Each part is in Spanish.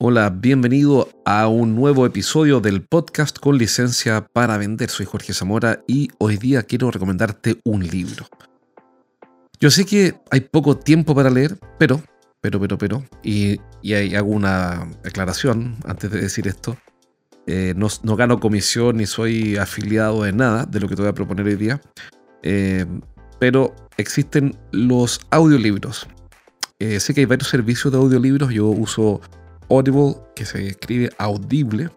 Hola, bienvenido a un nuevo episodio del podcast con licencia para vender. Soy Jorge Zamora y hoy día quiero recomendarte un libro. Yo sé que hay poco tiempo para leer, pero, pero, pero, pero, y, y hago una aclaración antes de decir esto. Eh, no, gano comisión ni soy afiliado de nada de lo que te voy a proponer hoy día. Eh, pero existen los audiolibros. Eh, sé que hay varios servicios de audiolibros. Yo uso Audible, que se escribe Audible.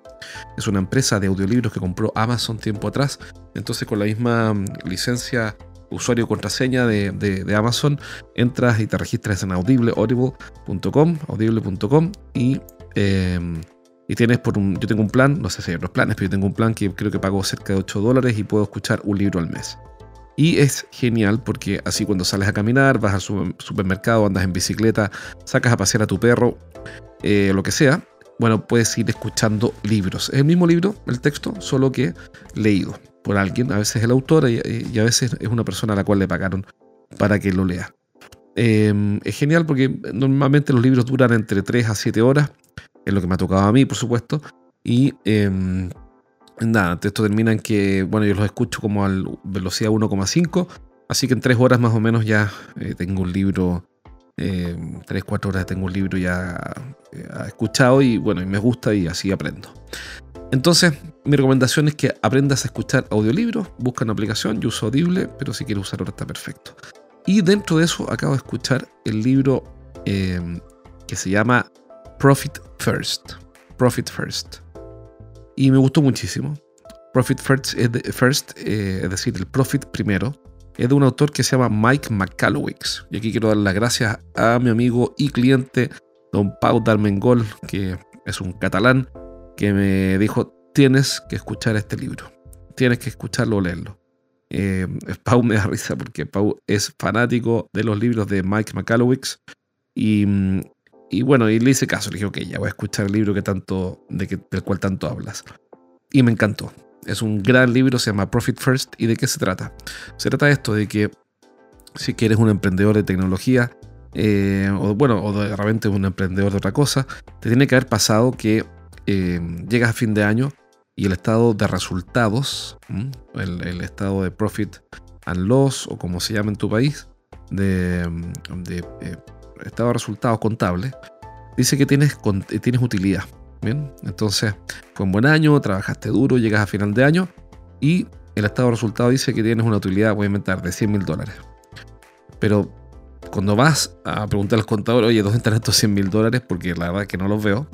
Es una empresa de audiolibros que compró Amazon tiempo atrás. Entonces con la misma mm, licencia usuario contraseña de, Amazon, entras y te registras en audible, audible.com, audible.com y, em, y tienes por un, yo tengo un plan, no sé si hay otros planes, pero yo tengo un plan que creo que pago cerca de 8 dólares y puedo escuchar un libro al mes. Y es genial porque así cuando sales a caminar, vas al supermercado, andas en bicicleta, sacas a pasear a tu perro, eh, lo que sea, bueno, puedes ir escuchando libros. Es el mismo libro, el texto, solo que leído por alguien, a veces el autor y, a veces es una persona a la cual le pagaron para que lo lea. Em, es genial porque normalmente los libros duran entre 3 a 7 horas, es lo que me ha tocado a mí, por supuesto, y eh, nada, esto termina en que, bueno, yo los escucho como a velocidad 1,5, así que en 3 horas más o menos ya eh, tengo un libro eh, 3, 4 horas tengo un libro ya eh, escuchado y bueno, y me gusta y así aprendo. Entonces, mi recomendación es que aprendas a escuchar audiolibros, busca una aplicación, yo uso Audible, pero si quieres usar ahora está perfecto. Y dentro de eso acabo de escuchar el libro em, que se llama Profit First. Profit First. Y me gustó muchísimo. Profit First, first eh, es decir, el Profit primero, es de un autor que se llama Mike McCallowix. Y aquí quiero dar las gracias a mi amigo y cliente, don Pau Darmengol, que es un catalán, que me dijo, tienes que escuchar este libro. Tienes que escucharlo o leerlo. Eh, Pau me da risa porque Pau es fanático de los libros de Mike McCallowix. Y, y bueno, y le hice caso. Le dije, ok, ya voy a escuchar el libro que tanto, de que, del cual tanto hablas. Y me encantó. Es un gran libro, se llama Profit First. ¿Y de qué se trata? Se trata de esto, de que si quieres un emprendedor de tecnología, eh, o bueno, o de repente un emprendedor de otra cosa, te tiene que haber pasado que eh, llegas a fin de año y el estado de resultados, el, estado de profit and loss, o como se llama en tu país, de, eh, estado de resultados contable, dice que tienes, tienes utilidad. Bien, entonces fue un buen año, trabajaste duro, llegas a final de año y el estado de resultado dice que tienes una utilidad, voy a inventar, de 100 mil dólares. Pero cuando vas a preguntar al contador, oye, ¿dónde están estos 100 mil dólares? Porque la verdad es que no los veo.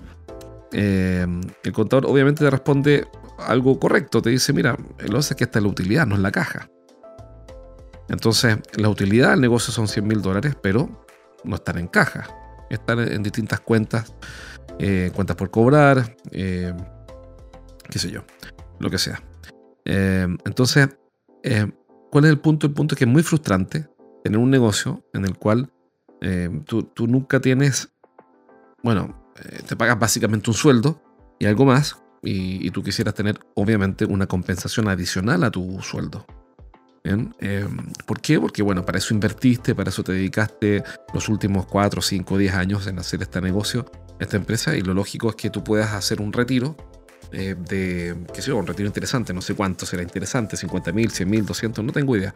Eh, el contador obviamente te responde algo correcto, te dice, mira, lo que es que esta es la utilidad, no es la caja. Entonces, la utilidad del negocio son 100 mil dólares, pero no están en caja, están en distintas cuentas eh, cuentas por cobrar, eh, qué sé yo, lo que sea. Eh, entonces, ¿cuál es el punto? El punto es que es muy frustrante tener un negocio en el cual tú, nunca tienes, bueno, te pagas básicamente un sueldo y algo más, y, tú quisieras tener obviamente una compensación adicional a tu sueldo. ¿Bien? ¿Por qué? Porque bueno, para eso invertiste, para eso te dedicaste los últimos 4, 5, 10 años en hacer este negocio esta empresa y lo lógico es que tú puedas hacer un retiro eh, de, qué sé un retiro interesante, no sé cuánto será interesante, 50 mil, 100 mil, 200, no tengo idea,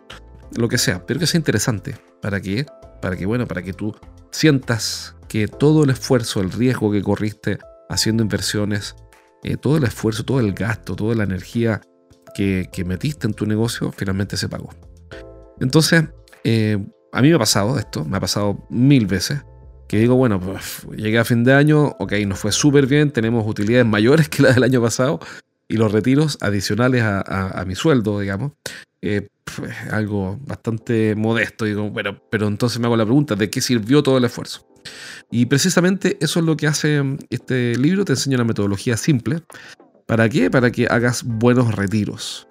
lo que sea, pero que sea interesante. ¿Para qué? Para que, bueno, para que tú sientas que todo el esfuerzo, el riesgo que corriste haciendo inversiones, eh, todo el esfuerzo, todo el gasto, toda la energía que, metiste en tu negocio, finalmente se pagó. Entonces, eh, a mí me ha pasado esto, me ha pasado mil veces que digo, bueno, pues llegué a fin de año, ok, nos fue súper bien, tenemos utilidades mayores que las del año pasado y los retiros adicionales a, mi sueldo, digamos, eh, pues, algo bastante modesto. Digo, bueno, pero entonces me hago la pregunta, ¿de qué sirvió todo el esfuerzo? Y precisamente eso es lo que hace este libro, te enseña una metodología simple ¿Para qué? Para que hagas buenos retiros.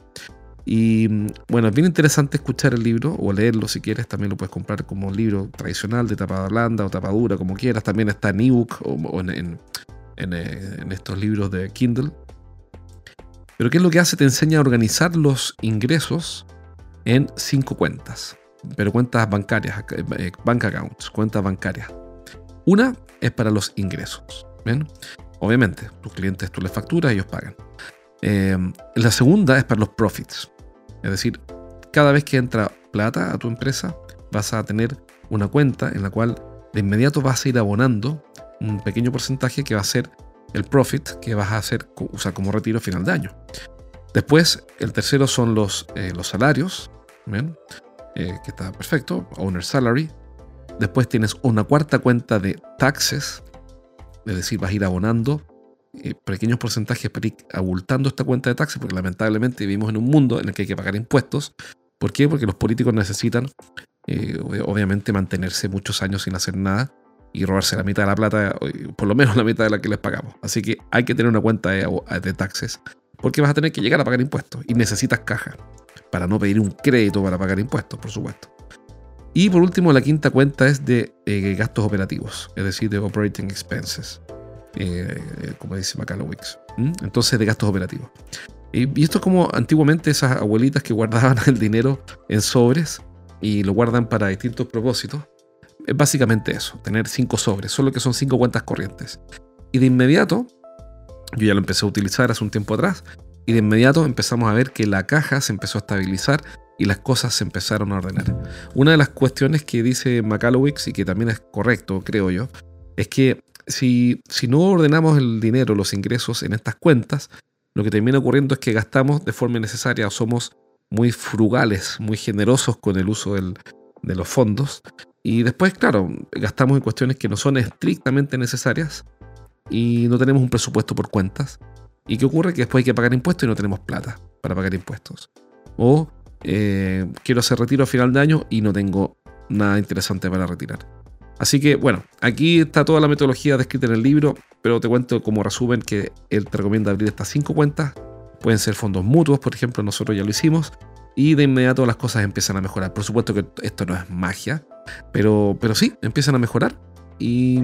Y bueno, es bien interesante escuchar el libro o leerlo si quieres. También lo puedes comprar como libro tradicional de tapa blanda o tapa dura, como quieras. También está en ebook o, en, eh, en, estos libros de Kindle. Pero ¿qué es lo que hace? Te enseña a organizar los ingresos en cinco cuentas. Pero cuentas bancarias, eh, bank accounts, cuentas bancarias. Una es para los ingresos. ¿bien? Obviamente, tus clientes tú les facturas, ellos pagan. Eh, la segunda es para los profits. Es decir, cada vez que entra plata a tu empresa, vas a tener una cuenta en la cual de inmediato vas a ir abonando un pequeño porcentaje que va a ser el profit que vas a hacer usar como retiro a final de año. Después, el tercero son los, eh, los salarios, eh, que está perfecto, owner salary. Después tienes una cuarta cuenta de taxes, es decir, vas a ir abonando eh, pequeños porcentajes para ir abultando esta cuenta de taxes, porque lamentablemente vivimos en un mundo en el que hay que pagar impuestos. ¿Por qué? Porque los políticos necesitan, eh, obviamente, mantenerse muchos años sin hacer nada y robarse la mitad de la plata, por lo menos la mitad de la que les pagamos. Así que hay que tener una cuenta de, de taxes, porque vas a tener que llegar a pagar impuestos y necesitas caja para no pedir un crédito para pagar impuestos, por supuesto. Y por último, la quinta cuenta es de eh, gastos operativos, es decir, de operating expenses, eh, como dice McAllowix. Entonces, de gastos operativos. Y, esto es como antiguamente esas abuelitas que guardaban el dinero en sobres y lo guardan para distintos propósitos. Es básicamente eso, tener cinco sobres, solo que son cinco cuentas corrientes. Y de inmediato, yo ya lo empecé a utilizar hace un tiempo atrás, y de inmediato empezamos a ver que la caja se empezó a estabilizar y las cosas se empezaron a ordenar. Una de las cuestiones que dice McAllowix y que también es correcto, creo yo, es que si, si no ordenamos el dinero, los ingresos en estas cuentas, lo que termina ocurriendo es que gastamos de forma innecesaria o somos muy frugales, muy generosos con el uso de los fondos. Y después, claro, gastamos en cuestiones que no son estrictamente necesarias y no tenemos un presupuesto por cuentas. ¿Y qué ocurre? Que después hay que pagar impuestos y no tenemos plata para pagar impuestos. O eh, quiero hacer retiro a final de año y no tengo nada interesante para retirar. Así que bueno, aquí está toda la metodología descrita en el libro, pero te cuento como resumen que él te recomienda abrir estas cinco cuentas. Pueden ser fondos mutuos, por ejemplo, nosotros ya lo hicimos, y de inmediato las cosas empiezan a mejorar. Por supuesto que esto no es magia, pero, pero sí, empiezan a mejorar. Y,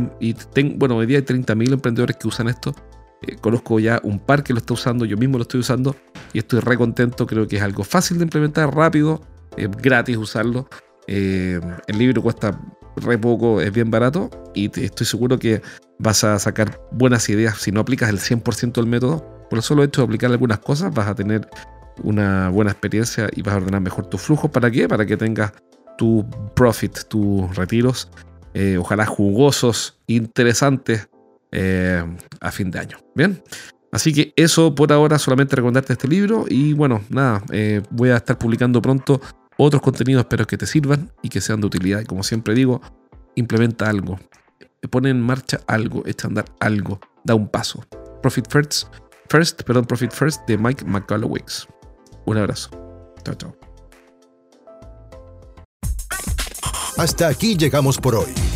bueno, hoy día hay 30.000 emprendedores que usan esto eh, conozco ya un par que lo está usando, yo mismo lo estoy usando y estoy re contento. Creo que es algo fácil de implementar, rápido, es gratis usarlo. Eh, el libro cuesta re poco, es bien barato y estoy seguro que vas a sacar buenas ideas. Si no aplicas el 100% del método, por el solo hecho de aplicar algunas cosas, vas a tener una buena experiencia y vas a ordenar mejor tu flujo. ¿Para qué? Para que tengas tu profit, tus retiros, eh, ojalá jugosos, interesantes eh, a fin de año. Bien. Así que eso por ahora, solamente recomendarte este libro y bueno, nada, eh, voy a estar publicando pronto otros contenidos, espero que te sirvan y que sean de utilidad. Y como siempre digo, implementa algo, pone en marcha algo, echa a andar algo, da un paso. Profit First, First, perdón, Profit First de Mike McCallowix. Un abrazo. Chao, chao. Hasta aquí llegamos por hoy.